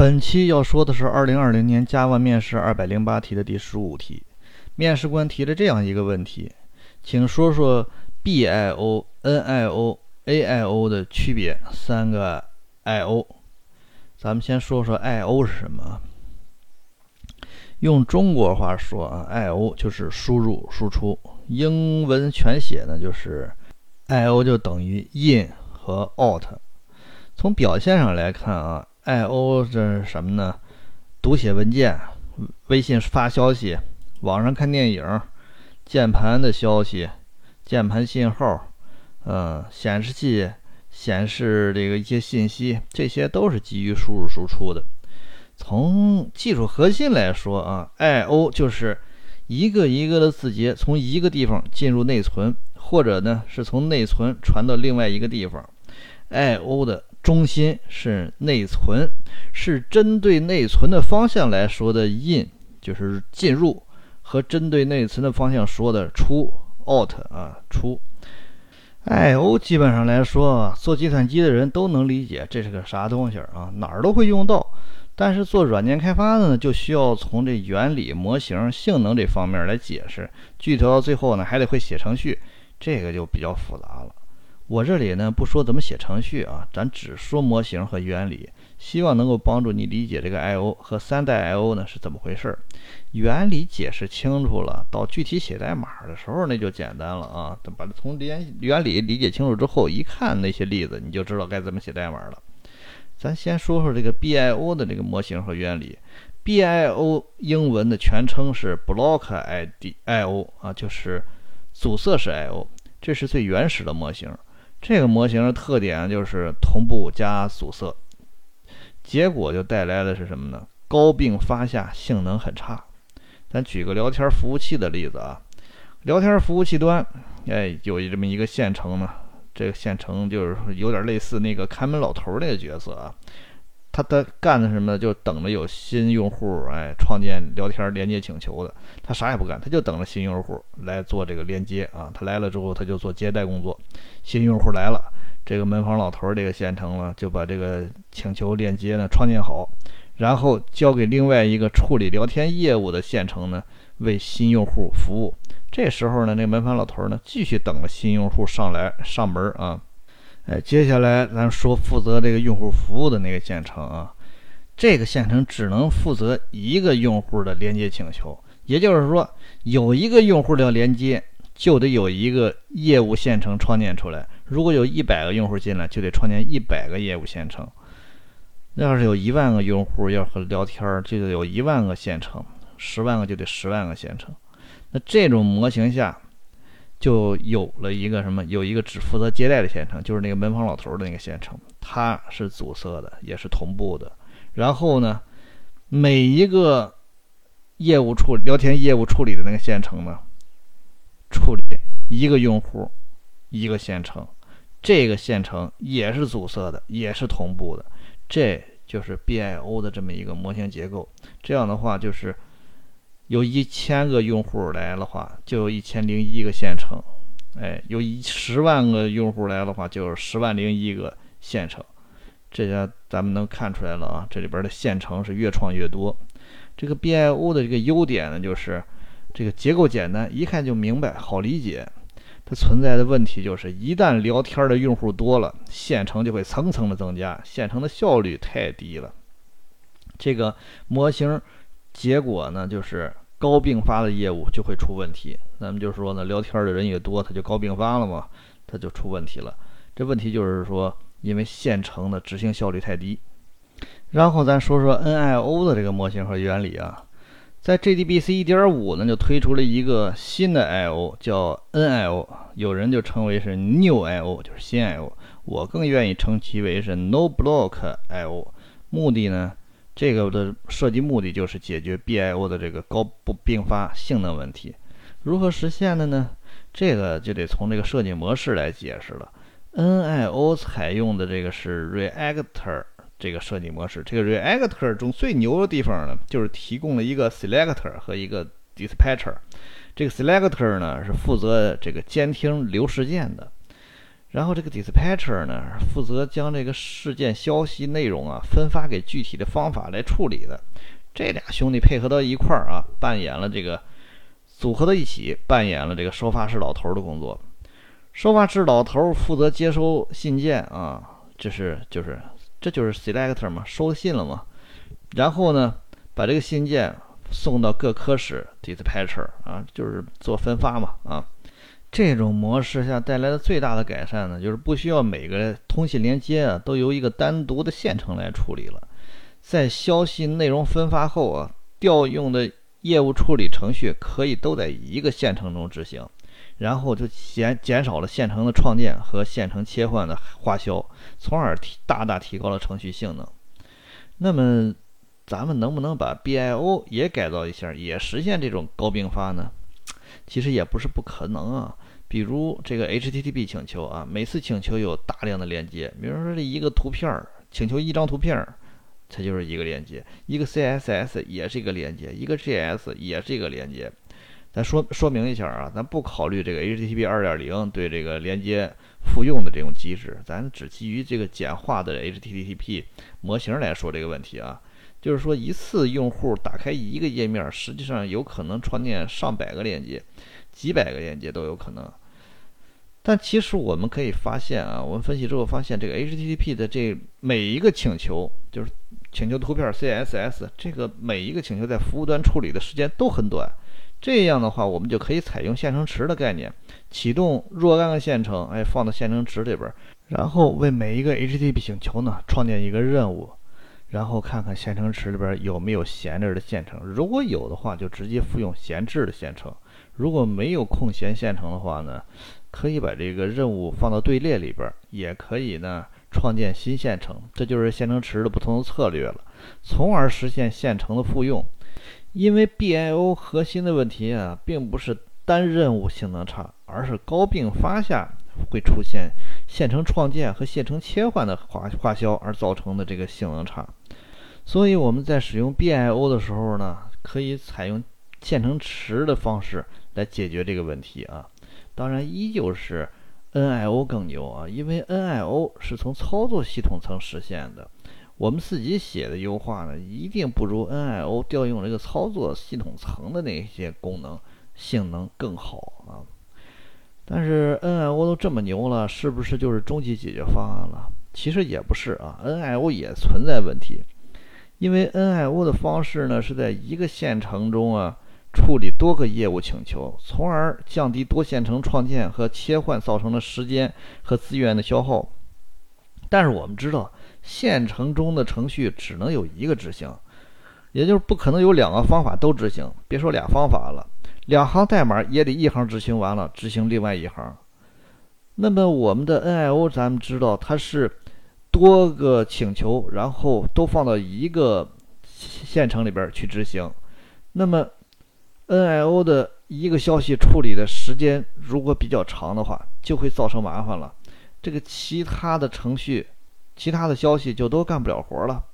本期要说的是二零二零年 Java 面试二百零八题的第十五题。面试官提了这样一个问题，请说说 BIO、NIO、AIO 的区别。三个 IO，咱们先说说 IO 是什么。用中国话说啊，IO 就是输入输出，英文全写呢就是 IO 就等于 in 和 out。从表现上来看啊。I O 这是什么呢？读写文件、微信发消息、网上看电影、键盘的消息、键盘信号，嗯，显示器显示这个一些信息，这些都是基于输入输出的。从技术核心来说啊，I O 就是一个一个的字节从一个地方进入内存，或者呢是从内存传到另外一个地方。I O 的。中心是内存，是针对内存的方向来说的 in，就是进入，和针对内存的方向说的出 out 啊出。I/O 基本上来说，做计算机的人都能理解这是个啥东西啊，哪儿都会用到。但是做软件开发的呢，就需要从这原理、模型、性能这方面来解释，具体到最后呢，还得会写程序，这个就比较复杂了。我这里呢不说怎么写程序啊，咱只说模型和原理，希望能够帮助你理解这个 I/O 和三代 I/O 呢是怎么回事儿。原理解释清楚了，到具体写代码的时候那就简单了啊。等把它从原原理理解清楚之后，一看那些例子，你就知道该怎么写代码了。咱先说说这个 BIO 的这个模型和原理。BIO 英文的全称是 Block ID I/O 啊，就是阻塞式 I/O，这是最原始的模型。这个模型的特点就是同步加阻塞，结果就带来的是什么呢？高并发下性能很差。咱举个聊天服务器的例子啊，聊天服务器端，哎，有这么一个线程呢，这个线程就是有点类似那个看门老头那个角色啊。他他干的什么？就等着有新用户哎创建聊天连接请求的，他啥也不干，他就等着新用户来做这个连接啊。他来了之后，他就做接待工作。新用户来了，这个门房老头这个线程呢，就把这个请求链接呢创建好，然后交给另外一个处理聊天业务的线程呢，为新用户服务。这时候呢，那门房老头呢，继续等着新用户上来上门啊。哎，接下来咱说负责这个用户服务的那个线程啊，这个线程只能负责一个用户的连接请求，也就是说，有一个用户要连接，就得有一个业务线程创建出来。如果有一百个用户进来，就得创建一百个业务线程。那要是有一万个用户要和聊天，就得有一万个线程；十万个就得十万个线程。那这种模型下。就有了一个什么？有一个只负责接待的线程，就是那个门房老头的那个线程，它是阻塞的，也是同步的。然后呢，每一个业务处聊天业务处理的那个线程呢，处理一个用户一个线程，这个线程也是阻塞的，也是同步的。这就是 BIO 的这么一个模型结构。这样的话就是。有一千个用户来的话，就有一千零一个线程，哎，有一十万个用户来的话，就有十万零一个线程。这下咱们能看出来了啊，这里边的线程是越创越多。这个 BIO 的这个优点呢，就是这个结构简单，一看就明白，好理解。它存在的问题就是，一旦聊天的用户多了，线程就会层层的增加，线程的效率太低了。这个模型结果呢，就是。高并发的业务就会出问题，咱们就说呢，聊天的人越多，它就高并发了嘛，它就出问题了。这问题就是说，因为线程的执行效率太低。然后咱说说 NIO 的这个模型和原理啊，在 JDBC 1.5呢就推出了一个新的 IO，叫 NIO，有人就称为是 New IO，就是新 IO。我更愿意称其为是 No Block IO，目的呢？这个的设计目的就是解决 BIO 的这个高不并发性能问题，如何实现的呢？这个就得从这个设计模式来解释了。NIO 采用的这个是 Reactor 这个设计模式，这个 Reactor 中最牛的地方呢，就是提供了一个 Selector 和一个 Dispatcher。这个 Selector 呢是负责这个监听流事件的，然后这个 dispatcher 呢，负责将这个事件消息内容啊分发给具体的方法来处理的。这俩兄弟配合到一块儿啊，扮演了这个组合到一起，扮演了这个收发室老头的工作。收发室老头负责接收信件啊，这是就是这就是 selector 嘛，收信了嘛。然后呢，把这个信件送到各科室 dispatcher 啊，就是做分发嘛啊。这种模式下带来的最大的改善呢，就是不需要每个通信连接啊都由一个单独的线程来处理了。在消息内容分发后啊，调用的业务处理程序可以都在一个线程中执行，然后就减减少了线程的创建和线程切换的花销，从而提大大提高了程序性能。那么，咱们能不能把 BIO 也改造一下，也实现这种高并发呢？其实也不是不可能啊。比如这个 HTTP 请求啊，每次请求有大量的连接，比如说这一个图片儿请求一张图片儿。它就是一个连接，一个 CSS 也是一个连接，一个 JS 也是一个连接。咱说说明一下啊，咱不考虑这个 HTTP 2.0对这个连接复用的这种机制，咱只基于这个简化的 HTTP 模型来说这个问题啊。就是说，一次用户打开一个页面，实际上有可能创建上百个链接，几百个链接都有可能。但其实我们可以发现啊，我们分析之后发现，这个 HTTP 的这每一个请求就是。请求图片 CSS，这个每一个请求在服务端处理的时间都很短，这样的话，我们就可以采用线程池的概念，启动若干个线程，哎，放到线程池里边，然后为每一个 HTTP 请求呢创建一个任务，然后看看线程池里边有没有闲着的线程，如果有的话，就直接复用闲置的线程；如果没有空闲线程的话呢，可以把这个任务放到队列里边，也可以呢。创建新线程，这就是线程池的不同的策略了，从而实现线程的复用。因为 BIO 核心的问题啊，并不是单任务性能差，而是高并发下会出现线程创建和线程切换的花花销而造成的这个性能差。所以我们在使用 BIO 的时候呢，可以采用线程池的方式来解决这个问题啊。当然，依旧是。NIO 更牛啊，因为 NIO 是从操作系统层实现的，我们自己写的优化呢，一定不如 NIO 调用这个操作系统层的那些功能性能更好啊。但是 NIO 都这么牛了，是不是就是终极解决方案了？其实也不是啊，NIO 也存在问题，因为 NIO 的方式呢是在一个线程中啊。处理多个业务请求，从而降低多线程创建和切换造成的时间和资源的消耗。但是我们知道，线程中的程序只能有一个执行，也就是不可能有两个方法都执行。别说俩方法了，两行代码也得一行执行完了，执行另外一行。那么我们的 NIO，咱们知道它是多个请求，然后都放到一个线程里边去执行。那么 NIO 的一个消息处理的时间如果比较长的话，就会造成麻烦了。这个其他的程序、其他的消息就都干不了活了。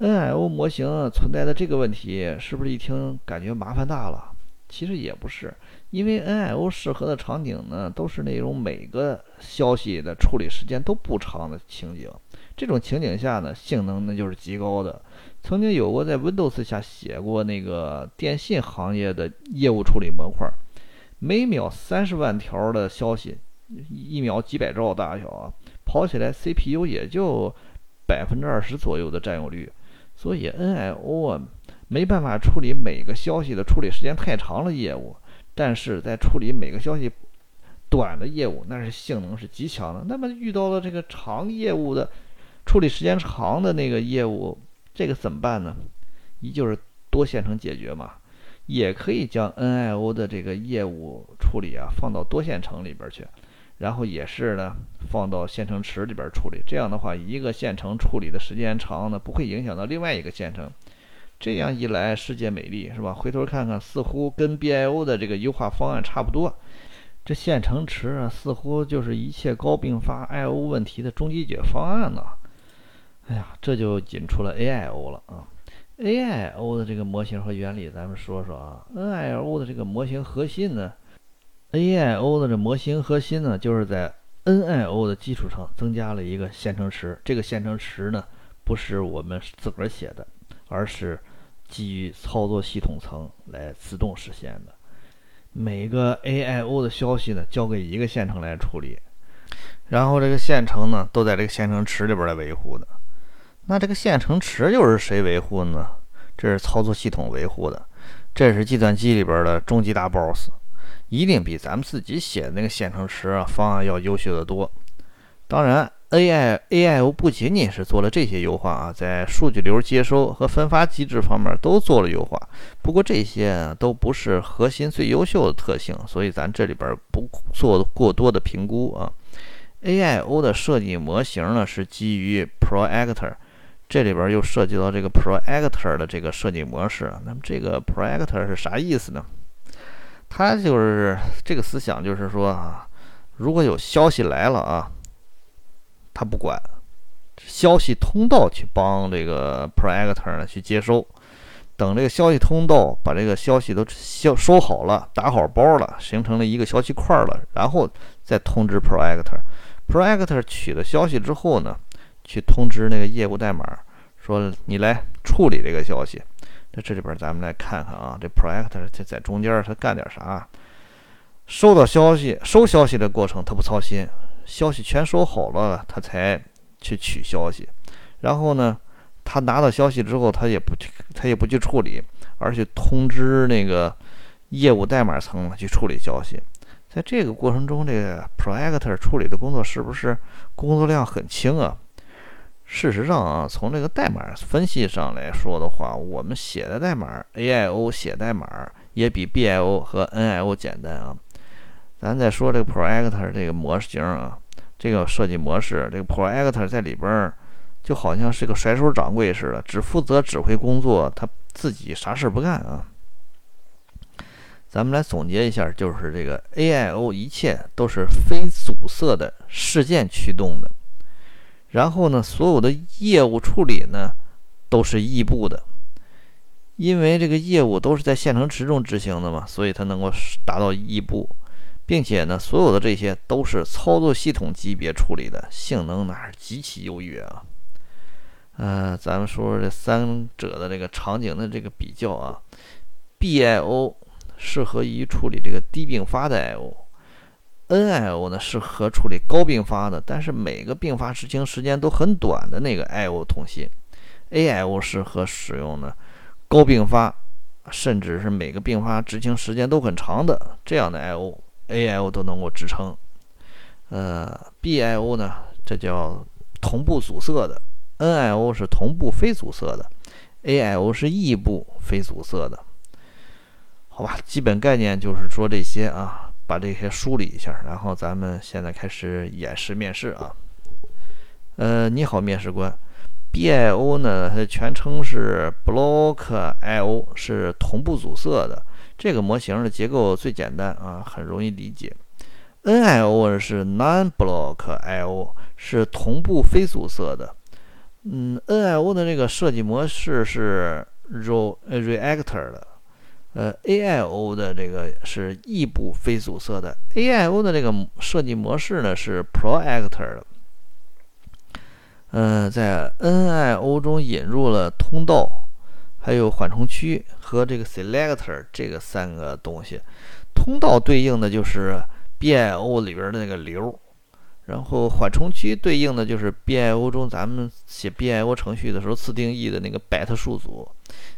NIO 模型存在的这个问题，是不是一听感觉麻烦大了？其实也不是，因为 NIO 适合的场景呢，都是那种每个消息的处理时间都不长的情景。这种情景下呢，性能那就是极高的。曾经有过在 Windows 下写过那个电信行业的业务处理模块，每秒三十万条的消息，一秒几百兆大小啊，跑起来 CPU 也就百分之二十左右的占有率，所以 NIO 啊没办法处理每个消息的处理时间太长的业务，但是在处理每个消息短的业务，那是性能是极强的。那么遇到了这个长业务的处理时间长的那个业务。这个怎么办呢？依旧是多线程解决嘛，也可以将 NIO 的这个业务处理啊放到多线程里边去，然后也是呢放到线程池里边处理。这样的话，一个线程处理的时间长呢，不会影响到另外一个线程。这样一来，世界美丽是吧？回头看看，似乎跟 BIO 的这个优化方案差不多。这线程池啊，似乎就是一切高并发 IO 问题的终极解决方案呢。哎呀，这就引出了 AIO 了啊！AIO 的这个模型和原理，咱们说说啊。NIO 的这个模型核心呢，AIO 的这模型核心呢，就是在 NIO 的基础上增加了一个线程池。这个线程池呢，不是我们自个儿写的，而是基于操作系统层来自动实现的。每个 AIO 的消息呢，交给一个线程来处理，然后这个线程呢，都在这个线程池里边来维护的。那这个线程池又是谁维护呢？这是操作系统维护的。这是计算机里边的终极大 BOSS，一定比咱们自己写的那个线程池啊方案要优秀的多。当然，AI AIO 不仅仅是做了这些优化啊，在数据流接收和分发机制方面都做了优化。不过这些都不是核心最优秀的特性，所以咱这里边不做过多的评估啊。AIO 的设计模型呢是基于 Proactor。这里边又涉及到这个 Proactor 的这个设计模式。那么这个 Proactor 是啥意思呢？它就是这个思想，就是说啊，如果有消息来了啊，他不管，消息通道去帮这个 Proactor 呢去接收。等这个消息通道把这个消息都消收好了，打好包了，形成了一个消息块了，然后再通知 Proactor。Proactor 取了消息之后呢？去通知那个业务代码，说你来处理这个消息。那这里边咱们来看看啊，这 Proactor 它在中间他干点啥？收到消息、收消息的过程他不操心，消息全收好了，他才去取消息。然后呢，他拿到消息之后，他也不他也不去处理，而去通知那个业务代码层去处理消息。在这个过程中，这个 Proactor 处理的工作是不是工作量很轻啊？事实上啊，从这个代码分析上来说的话，我们写的代码 AIO 写代码也比 BIO 和 NIO 简单啊。咱再说这个 Proactor 这个模型啊，这个设计模式，这个 Proactor 在里边就好像是个甩手掌柜似的，只负责指挥工作，他自己啥事不干啊。咱们来总结一下，就是这个 AIO 一切都是非阻塞的事件驱动的。然后呢，所有的业务处理呢，都是异步的，因为这个业务都是在线程池中执行的嘛，所以它能够达到异步，并且呢，所有的这些都是操作系统级别处理的，性能那是极其优越啊。呃，咱们说说这三者的这个场景的这个比较啊，BIO 适合于处理这个低并发的 I/O。NIO 呢适合处理高并发的，但是每个并发执行时间都很短的那个 IO 通信。AIO 适合使用呢高并发，甚至是每个并发执行时间都很长的这样的 IO AIO 都能够支撑。呃，BIO 呢这叫同步阻塞的，NIO 是同步非阻塞的，AIO 是异步非阻塞的。好吧，基本概念就是说这些啊。把这些梳理一下，然后咱们现在开始演示面试啊。呃，你好，面试官。BIO 呢，它全称是 Block I/O，是同步阻塞的。这个模型的结构最简单啊，很容易理解。NIO 是 Non-Block I/O，是同步非阻塞的。嗯，NIO 的这个设计模式是 Reactor 的。呃，AIO 的这个是异步非阻塞的，AIO 的这个设计模式呢是 Proactor 的。嗯，在 NIO 中引入了通道，还有缓冲区和这个 Selector 这个三个东西。通道对应的就是 BIO 里边的那个流，然后缓冲区对应的就是 BIO 中咱们写 BIO 程序的时候自定义的那个 byte 数组。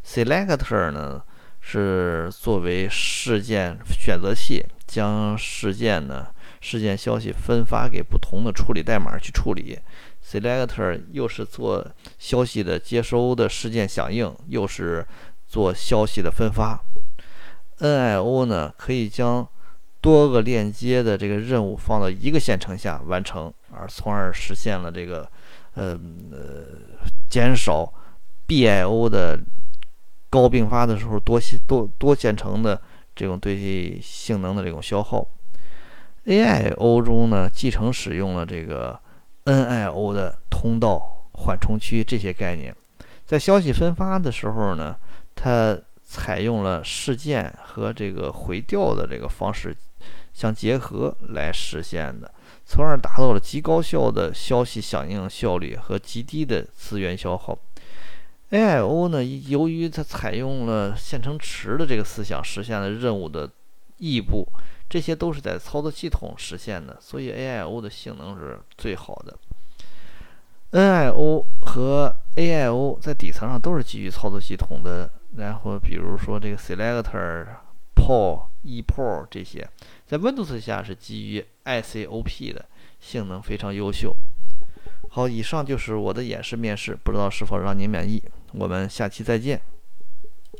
Selector 呢？是作为事件选择器，将事件呢事件消息分发给不同的处理代码去处理。Selector 又是做消息的接收的事件响应，又是做消息的分发。NIO 呢可以将多个链接的这个任务放到一个线程下完成，而从而实现了这个呃呃减少 BIO 的。高并发的时候，多线多多线程的这种对性能的这种消耗。AIO 中呢，继承使用了这个 NIO 的通道、缓冲区这些概念，在消息分发的时候呢，它采用了事件和这个回调的这个方式相结合来实现的。从而达到了极高效的消息响应效率和极低的资源消耗。AIO 呢，由于它采用了线程池的这个思想，实现了任务的异步，这些都是在操作系统实现的，所以 AIO 的性能是最好的。NIO 和 AIO 在底层上都是基于操作系统的，然后比如说这个 Selector、POL、ePOL 这些，在 Windows 下是基于 ICOP 的，性能非常优秀。好，以上就是我的演示面试，不知道是否让您满意。我们下期再见。